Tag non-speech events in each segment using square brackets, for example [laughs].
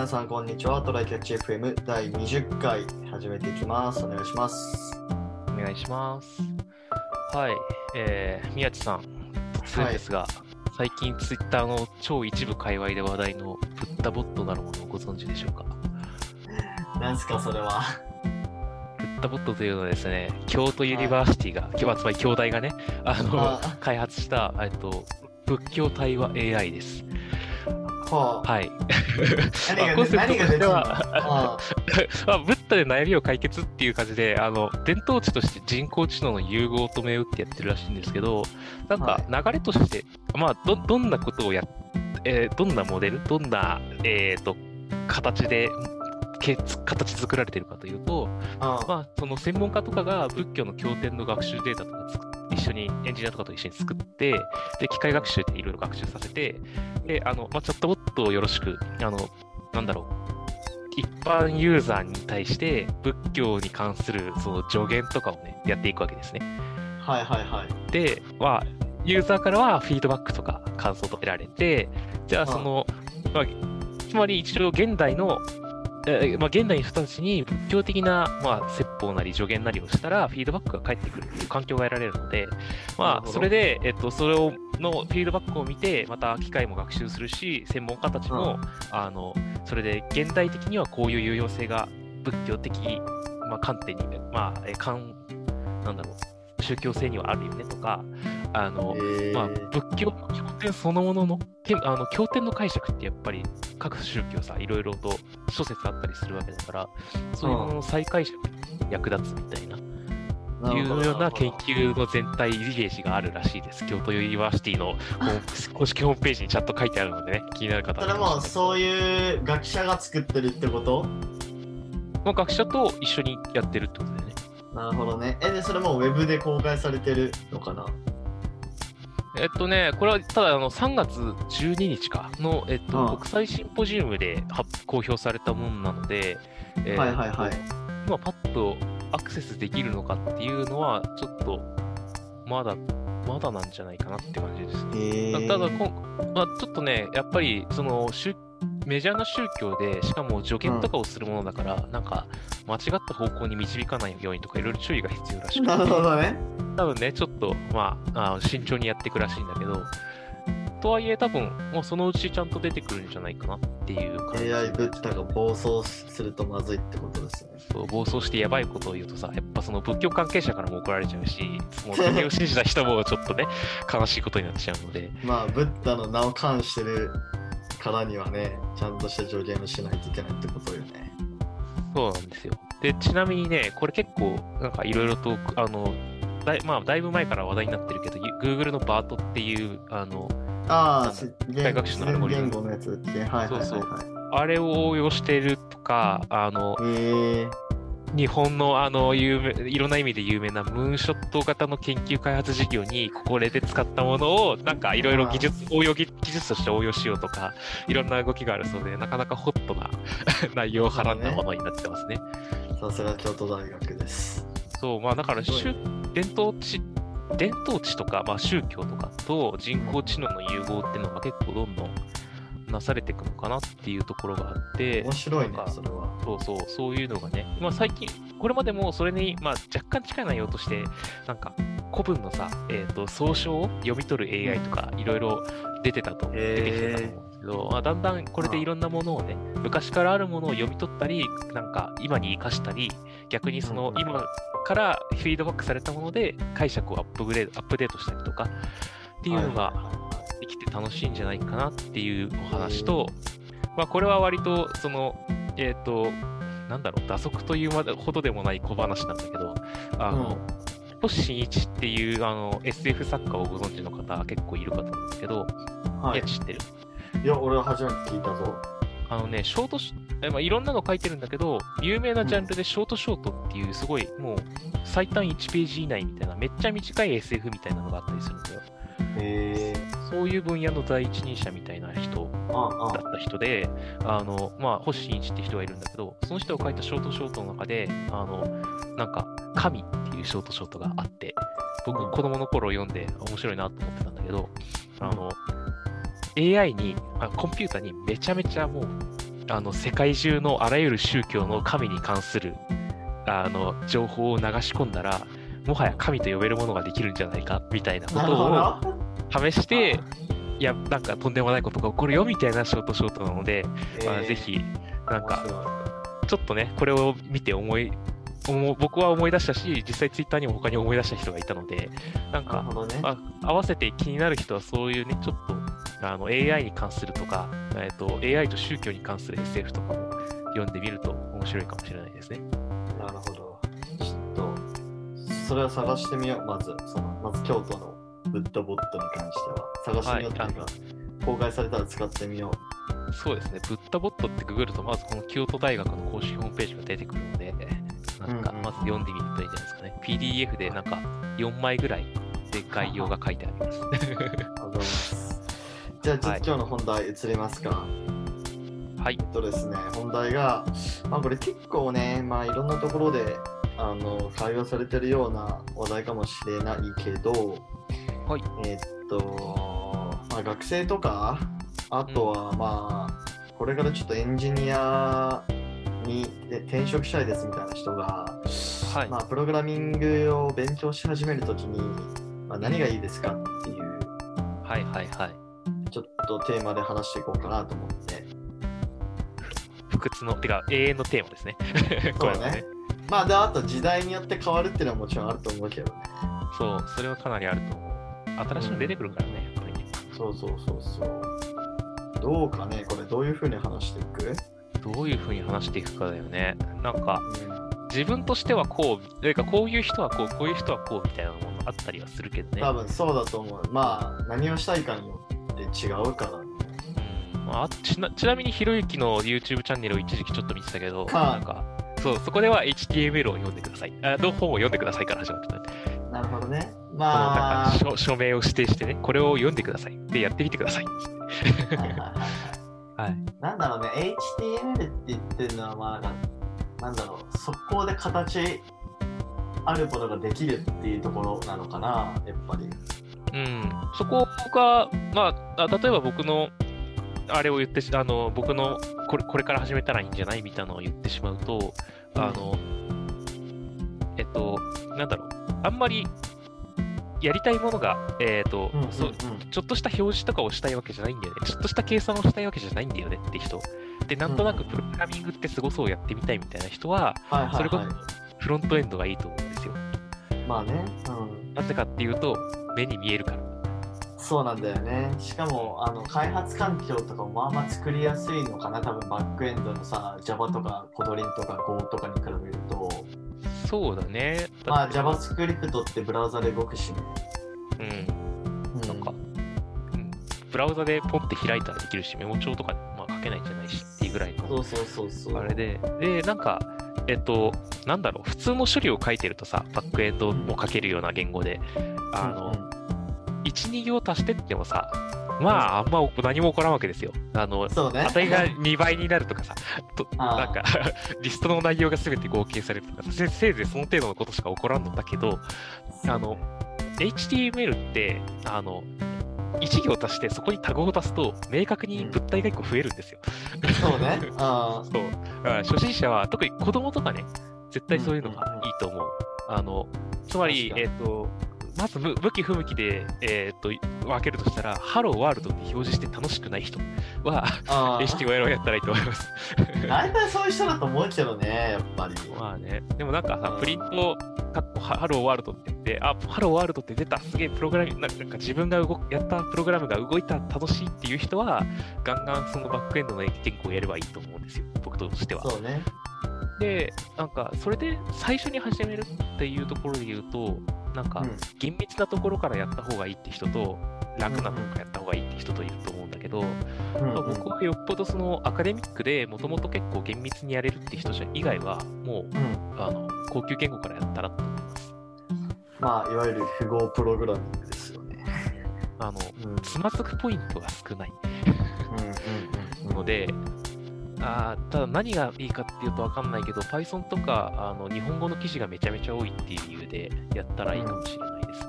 皆さんこんにちは。トライキャッチ FM 第20回始めていきます。お願いします。お願いします。はい、えー、宮地さん、突然ですが、最近ツイッターの超一部界隈で話題のブッダボットなるものをご存知でしょうか？なんすか、それは。ブッダボットというのはですね、京都 University が、はつまり京大がね、あの、あ開発した、えっと、仏教対話 AI です。はあ、はい。何がコンセプトとしては [laughs] あまあ、ブッダで悩みを解決っていう感じで、あの、伝統値として人工知能の融合と銘打ってやってるらしいんですけど、なんか流れとして、まあ、ど、どんなことをやっ、えーどんなモデル、どんな、えっ、と、形で、け形作られてるかというと、あまあ、その専門家とかが仏教の経典の学習データとか作っ一緒にエンジニアとかと一緒に作って、で、機械学習でいろいろ学習させて、で、あの、まあ、チャットボットをよろしく、あの、なんだろう、一般ユーザーに対して仏教に関するその助言とかをね、やっていくわけですね。はいはいはい。で、まあ、ユーザーからはフィードバックとか感想と得られて、じゃあその、まあ、つまり一応現代の、えーまあ、現代の人たちに仏教的な、まあ、説法なり助言なりをしたら、フィードバックが返ってくる。っていう環境が得られるので、まあ、それで、えっと、それをのフィードバックを見て、また機械も学習するし、専門家たちも、あの、それで現代的にはこういう有用性が仏教的、まあ、観点に、まあ、え観、なんだろう、宗教性にはあるよねとか、あの、えー。まあ、仏教の経典そのものの、てあの経典の解釈ってやっぱり各宗教さ、いろいろと諸説あったりするわけだから、そういうものの再解釈に役立つみたいな、いうような研究の全体リゲージがあるらしいです。京都 University の [laughs] 公式ホームページにちゃんと書いてあるのでね、気になる方それもそういう学者が作ってるってこと？まあ、学者と一緒にやってるってことだよね。なるほどね。え、で、それもウェブで公開されてるのかな？えっとね、これはただあの3月12日かの、えっとうん国際シンポジウムで発公表されたものなので、えーはいはいはい。今パッとアクセスできるのかっていうのは、ちょっとまだ、まだなんじゃないかなって感じですね。へーただこん、まあ、ちょっとね、やっぱりその宗メジャーな宗教で、しかも助言とかをするものだから、なんか間違った方向に導かないようにとか、いろいろ注意が必要らしくて、なるほどね。多分ね、ちょっと、まあ、あ慎重にやっていくらしいんだけど、とはいえ、多分もうそのうちちゃんと出てくるんじゃないかなっていう感じ AI ブッダが暴走するとまずいってことですね。そう暴走してやばいことを言うとさ、やっぱその仏教関係者からも怒られちゃうし、もうそれを信じた人もちょっとね、悲しいことになっちゃうので、[laughs] まあ、ブッダの名を冠してるからにはね、ちゃんとした助言をしないといけないってことよね。そうなんですよ。で、ちなみにね、これ結構、なんかいろいろと、あの、だいまあ、だいぶ前から話題になってるけど、Google のバートっていう、あの、ああ、学習のアルゴリズム言語のやつだっけはいはいはいそうはあれを応用してるとか、あの、え日本のあの有名いろんな意味で有名なムーンショット型の研究開発事業にこれで使ったものをなんかいろいろ技術応用技技術として応用しようとかいろんな動きがあるそうでなかなかホットな [laughs] 内容をはらんだものになってますね。さすが京都大学です。そうまあだから伝統知伝統知とか、まあ、宗教とかと人工知能の融合っていうのが結構どんどんなされていくのかなっていうところがあって面白いねそれは。そうそう、そういうのがね、まあ最近、これまでもそれに、まあ若干近い内容として、なんか古文のさ、えっ、と、総称を読み取る AI とか、いろいろ出てたと、出てきてたと思うんですけど、まあだんだんこれでいろんなものをね、昔からあるものを読み取ったり、なんか今に生かしたり、逆にそのうん今からフィードバックされたもので解釈をアップグレード、アップデートしたりとか、っていうのが楽しいんじゃないかなっていうお話と、まあ、これは割と、その、えっ、と、なんだろう、打足というほどでもない小話なんだけど、あの、星新一っていうあの SF 作家をご存知の方結構いるかと思うんですけど、はいや、知ってるいや、俺は初めて聞いたぞ。あのね、ショートまあ、いろんなの書いてるんだけど、有名なジャンルでショートショートっていう、すごい、もう、最短1ページ以内みたいな、めっちゃ短い SF みたいなのがあったりするんだよ。へえそういう分野の第一人者みたいな人あだった人で、あの、まあ、星新一って人がいるんだけど、その人が書いたショートショートの中で、あの、なんか、神っていうショートショートがあって、僕、うん。子供の頃読んで面白いなと思ってたんだけど、あの、AI に、あコンピューターにめちゃめちゃもう、あの世界中のあらゆる宗教の神に関するあの情報を流し込んだら、もはや神と呼べるものができるんじゃないかみたいなことをど。試して、いや、なんかとんでもないことが起こるよみたいなショートショートなので、まあ、えーぜひ、なんか、ちょっとね、これを見て思い、僕は思い出したし、実際ツイッターにも他に思い出した人がいたので、なんかね。あ合わせて気になる人はそういうね、ちょっとあの AI に関するとか、えっと AI と宗教に関する SF とかも読んでみると面白いかもしれないですね。なるほど。それを探してみよう。まず、そのまず京都のブッダボットに関しては。探してみようっていうか、公開されたら使ってみよそうですね、ブッダボットってググると、まずこの京都大学の公式ホームページが出てくるので、なんかまず読んでみるといいんじゃないですかね。PDF でなんか4枚ぐらいで概要が書いてあります。う。ありがとうございます。じゃあ、ちょっと今日の本題移りますか。はいえっとですね、本題が、まあこれ結構ね、まあいろんなところであの会話されてるような話題かもしれないけど、はいえっと、まあ学生とか、あとはまあ、これからちょっとエンジニアにで転職したいですみたいな人が、はいまあプログラミングを勉強し始めるときに、まあ、何がいいですかっていう、はいはいはい。ちょっとテーマで話していこうかなと思って。不屈の、てか永遠のテーマですね。[laughs] これはね。まあであと時代によって変わるっていうのはもちろんあると思うけどね。そう、それはかなりあると思う。新しいの出てくるからね、やっぱりね。そうそうそうそう。どうかね、これどういうふうに話していく？どういうふうに話していくかだよね。なんか、うん、自分としてはこう、というかこういう人はこう、こういう人はこうみたいなものあったりはするけどね。多分そうだと思う。まあ何をしたいかによって違うからあ、ちなちなみにひろゆきの YouTube チャンネルを一時期ちょっと見てたけど、はいなんか、そう、そこでは HTML を読んでください。あの本を読んでくださいから始まってたね。なるほどね。まあ、署署名を指定してね、これを読んでください。で、やってみてください。はいはいはいはいはい。なんだろうね、HTML って言ってるのは、まあなんか、なんだろう、速攻で形あることができるっていうところなのかな、やっぱり。うん、そこが、まあ、あ例えば僕の、あれを言ってし、あの、僕のこれ、これから始めたらいいんじゃないみたいなのを言ってしまうと、あの、えっと、なんだろう、あんまりやりたいものが、えっと、うんうんうんそうちょっとした表示とかをしたいわけじゃないんだよね。ちょっとした計算をしたいわけじゃないんだよねって人。で、なんとなくプログラミングってすごそうやってみたいみたいな人は。それこそフロントエンドがいいと思うんですよ。まあね、うん。なぜかっていうと、目に見えるから。そうなんだよね。しかも、あの開発環境とかもまあまあ作りやすいのかな、多分バックエンドのさ、Java とかコドリンとか Go とかに比べると、そうだね。まあ JavaScript ってブラウザで動くしね。うん。うなんか、うん、ブラウザでポンって開いたらできるし、メモ帳とか、まあ、書けないんじゃないしっていうぐらいのそうそうそうそう。あれで、で、なんか、えっと、なんだろう、普通の処理を書いてるとさ、バックエンドも書けるような言語で、あの、うんうん1、2行足してってもさ、まあ、あんま何も起こらんわけですよ。あの、ね。値が2倍になるとかさ、[laughs] となんか、[laughs] リストの内容が全て合計されるとかさ、せせいぜいその程度のことしか起こらんのだけど、あの、HTML って、あの、1行足してそこにタグを足すと、明確に物体が1個増えるんですよ。そうね。[laughs] あそう。初心者は、特に子供とかね、絶対そういうのがいいと思う。あの、つまり、えっ、と、まず向向き不向きで、えっ、と、分けるとしたら、ハローワールドって表示して楽しくない人は、あ。[laughs] あ HTML をやったらいいと思います。[laughs] 大体そういう人だと思うけどね、やっぱり。まあね、でもなんかさう、んプリント、かっこハローワールドって言って、あ、ハローワールドって出た、すげえプログラミング、なんか自分が動くやったプログラムが動いた、楽しいっていう人は、ガンガンそのバックエンドの言語をやればいいと思うんですよ、僕としては。そうね。で、なんか、それで最初に始めるっていうところで言うと、なんかう、ん。厳密なところからやった方がいいって人と、楽なところからやった方がいいって人といると思うんだけど、僕はよっぽどそのアカデミックでもともと結構厳密にやれるって人じゃ以外は、もう、うん。あの、高級言語からやったらと思います。まあ、いわゆる符号プログラミングですよね。あの、うん。つまずくポイントが少ない。ので、あーただ何がいいかっていうとわかんないけど、Python とかあの日本語の記事がめちゃめちゃ多いっていう理由でやったらいいかもしれないです。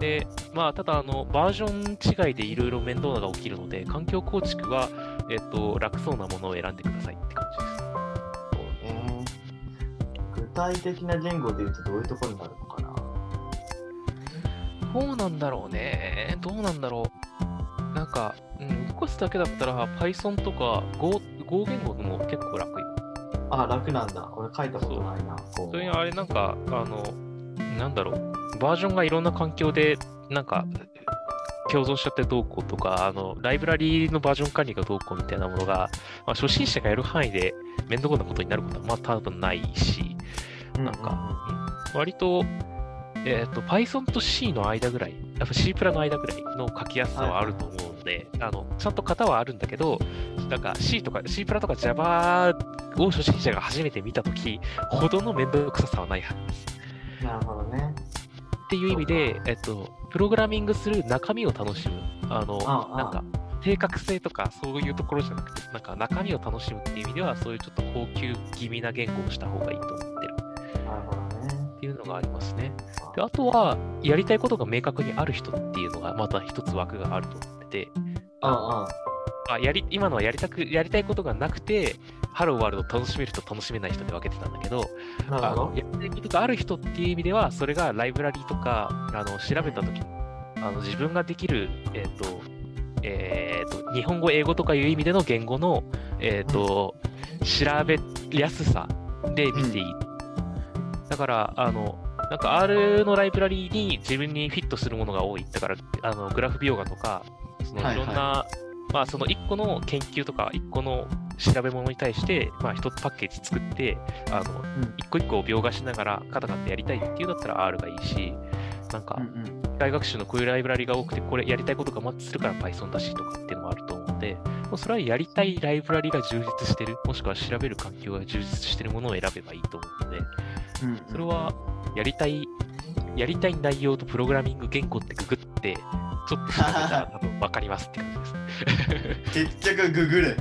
で、まあ、ただあの、バージョン違いでいろいろ面倒なのが起きるので、環境構築は、えっと、楽そうなものを選んでくださいって感じです。そうね。具体的な言語で言うとどういうところになるのかな？どうなんだろうね。どうなんだろう。なんか、うん、動かすだけだったら Python とか Go, Go 言語でも結構楽よ。あ、楽なんだ。俺書いたことないな。こそれにあれなんか、あの、なんだろう。バージョンがいろんな環境で、なんか、共存しちゃってどうこうとか、あの、ライブラリのバージョン管理がどうこうみたいなものが、まあ、初心者がやる範囲で面倒なことになることはまあ多分ないし、なんか、うん割と、えっ、と、Python と C の間ぐらい、やっぱ C プラの間ぐらいの書きやすさはあると思うので、あの、ちゃんと型はあるんだけど、なんか C とか C プラとか Java を初心者が初めて見たときほどの面倒くささはないはずです。うんなるほどね。っていう意味で、えっと、プログラミングする中身を楽しむ。あの、ああなんか、正確性とかそういうところじゃなくて、なんか中身を楽しむっていう意味では、そういうちょっと高級気味な言語をした方がいいと思ってる。っていうのがありますね。で、あとは、やりたいことが明確にある人っていうのが、また一つ枠があると思ってて、ああやり今のはやりたく、やりたいことがなくて、ハローワールドを楽しめる人、楽しめない人で分けてたんだけど、あ、なるほど。あのやりたいことがある人っていう意味では、それがライブラリとかあの調べたときの自分ができる、えっ、と、えっ、と、日本語、英語とかいう意味での言語の、えっ、と、調べやすさで見ていい。だから、あの、なんか R のライブラリに自分にフィットするものが多い。だから、あのグラフビオガとか、そのはいはい。いろんな、まあその1個の研究とか1個の調べ物に対して、まあ1つパッケージ作って、あの、うん。一個一個を描画しながらカタカタやりたいっていうんだったら R がいいし、なんか機械学習のこういうライブラリが多くて、これやりたいことがマッチするから Python だしとかっていうのもあると思うので、もうそれはやりたいライブラリが充実してる、もしくは調べる環境が充実してるものを選べばいいと思うので、それはやりたい、やりたい内容とプログラミング言語ってググって、ちょっと調べたら多分分かりますって感じです。結局ググる。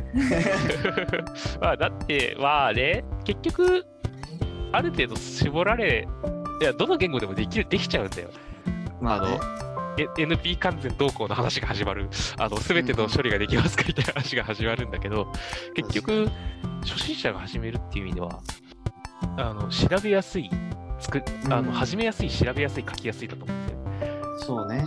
[laughs] まあ、だって、まあね、結局、ある程度絞られ、いや、どの言語でもできる、できちゃうんだよ。まあね。え NP 完全動向の話が始まる。あの、すべての処理ができますかみたいな話が始まるんだけど、結局、初心者が始めるっていう意味では、あの、調べやすい、つく、あうんの、始めやすい、調べやすい、書きやすいだと思うんですよ。そうね。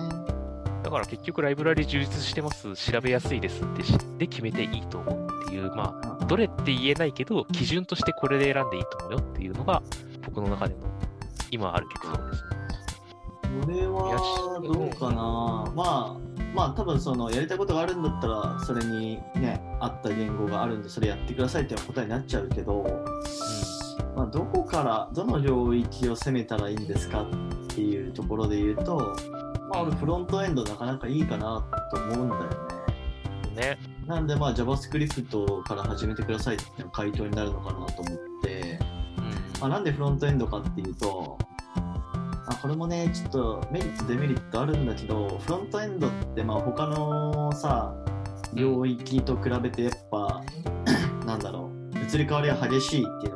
だから結局ライブラリ充実してます、調べやすいですって知って決めていいと思うっていう、まあ、どれって言えないけど、基準としてこれで選んでいいと思うよっていうのが、僕の中での今ある結論ですね。俺はどうかな。まあ、まあ多分そのやりたいことがあるんだったら、それにね、合った言語があるんで、それやってくださいっていう答えになっちゃうけど、まあ、どこから、どの領域を攻めたらいいんですかっていうところで言うと、まあ俺フロントエンドなかなかいいかなと思うんだよね。うん。ね。なんでまあ JavaScript から始めてくださいっていう回答になるのかなと思って、うんまあ、なんでフロントエンドかっていうと、あこれもね、ちょっとメリット、デメリットあるんだけど、フロントエンドってまあ他のさ、領域と比べてやっぱ、[coughs] なんだろう、移り変わりが激しいっていうの。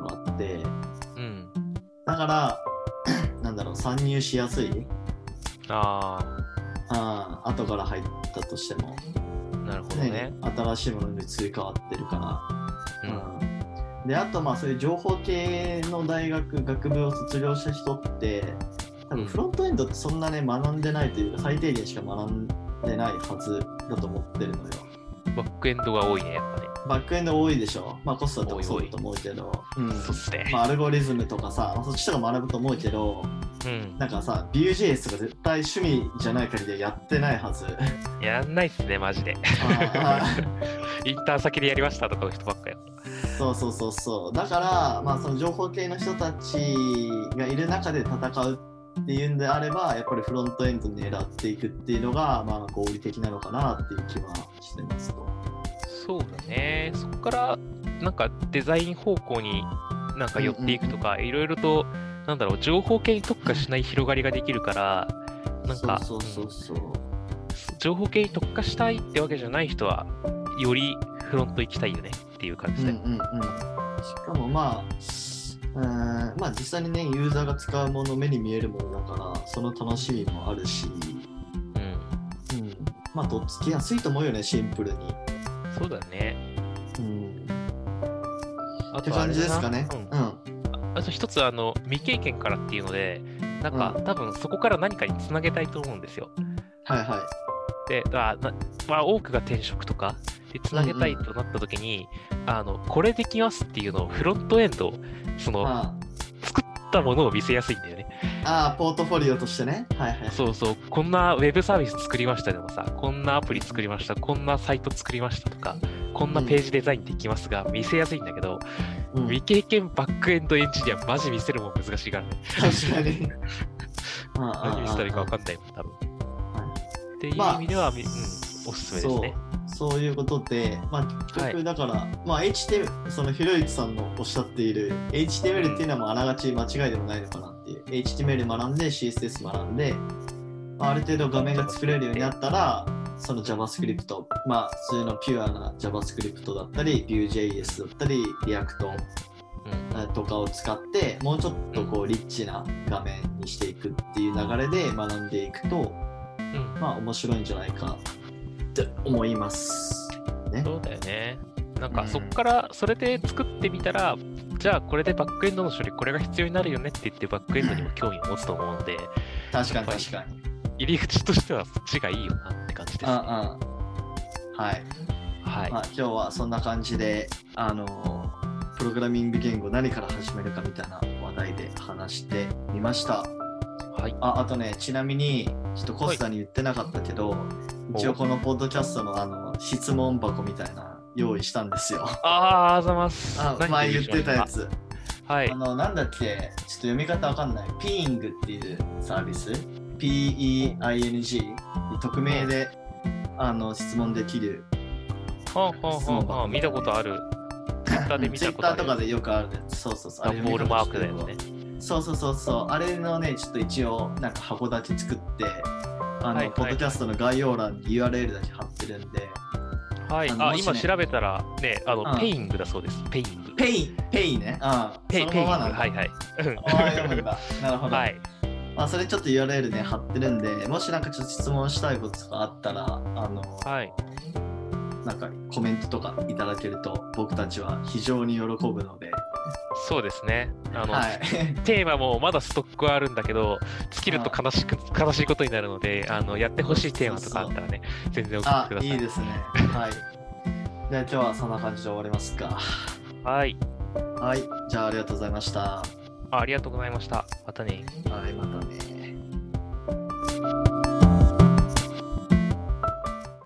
だから、[coughs] なんだろう、参入しやすい、ああ後から入ったとしても、あ、なるほどね。新しいものに移り変わってるから。うん。うんであとまあそういう情報系の大学学部を卒業した人って多分フロントエンドってそんなね学んでないというか最低限しか学んでないはずだと思ってるのよバックエンドが多いね、やっぱね。バックエンド多いでしょ？まあコストとかそうだと思うけどうんそうっすね。まあ、アルゴリズムとかさ、まあそっちとか学ぶと思うけどうん。なんかさ Vue.js とか絶対趣味じゃない限りはやってないはず [laughs] やんないっすね、マジで。あ [laughs] インターン先でやりましたとかの人ばっかや。そうそうそうそうだからまあその情報系の人たちがいる中で戦うっていうんであればやっぱりフロントエンド狙っていくっていうのがまあ合理的なのかなっていう気はしてますと。そうだね。そこから、なんかデザイン方向になんか寄っていくとか、いろいろと、なんだろう、情報系に特化しない広がりができるから、なんか、そうそうそうそう。情報系に特化したいってわけじゃない人は、よりフロント行きたいよねっていう感じで。うんうんうん、しかもまあうーんまあ実際にねユーザーが使うもの目に見えるものだからその楽しみもあるしまあ、とっつきやすいと思うよね、シンプルに。そうだね。うん。あって感じですかね。ううんん。あと一つ、あの、未経験からっていうので、なんか、うん多分そこから何かにつなげたいと思うんですよ。はいはい。で、あなまあ、多くが転職とかでつなげたいとなった時に、あの、これできますっていうのをフロントエンド、その、ったものを見せやすいんだよね。ああ、ポートフォリオとしてね。はいはい。そうそう、こんなウェブサービス作りましたでもさ、こんなアプリ作りました、こんなサイト作りましたとか、こんなページデザインできますが、見せやすいんだけど、うん、未経験バックエンドエンジニア、マジ見せるもん難しいからね。確かに。[laughs] 何見せたらいいか分かんないもん、多分。っていう意味では、みうん、おすすめですね。そういうことで、まあ、結局だから、まあ、HTML、そのひろゆきさんのおっしゃっている HTML っていうのはもうあながち間違いでもないのかなっていう。HTML 学んで CSS 学んで、まあ、ある程度画面が作れるようになったら、その JavaScript、まあ、普通のピュアな JavaScript だったり、Vue.js だったり、React うん。とかを使って、もうちょっとこうリッチな画面にしていくっていう流れで学んでいくと、うん。まあ面白いんじゃないかって思います。ね。そうだよね。なんかうんそこからそれで作ってみたら、じゃあこれでバックエンドの処理これが必要になるよねって言ってバックエンドにも興味を持つと思うので、確かに確かに。入り口としてはそっちがいいよなって感じです、ね。うんうん。はい。はい。まあ今日はそんな感じで、あのプログラミング言語何から始めるかみたいな話題で話してみました。はい。ああとね、ちなみに、ちょっとコスタに言ってなかったけど、一応このポッドキャストのあの質問箱みたいな用意したんですよ。あー、ありがとうございます。あ何前言ってたやでつ。はいあ。の、なんだっけ、ちょっと読み方わかんない。ピーイングっていうサービス ?P-E-I-N-G 匿名であの質問できる。はんはんはんはん見たことある。ツイッターで見たことある。Twitter とかでよくあるやつ。そうそうそう。あれダンボールマークだよね。そうそうそうそう。あれのね、ちょっと一応、なんか箱だけ作って、あの、はいはいポッドキャストの概要欄に URL だけ貼ってるんで、はい。あねあ今調べたら、ね、あうんの、ペイングだそうです。ペイング。ペイ、ペイね。ああ、ペイペイング。はいはい。[laughs] なるほど。はい。まあ、それちょっと URL ね、貼ってるんで、もしなんかちょっと質問したいこととかあったら、あの、はい。なんかコメントとかいただけると、僕たちは非常に喜ぶので、そうですね。あの、はい。テーマもまだストックはあるんだけど、尽きると悲しく、悲しいことになるので、あの、やってほしいテーマとかあったらね、全然送っあてくだ、さい。いいですね。はい。じゃあ今日はそんな感じで終わりますか。はい。はい。じゃあありがとうございました。はあありがとうございました。またね。い、またね。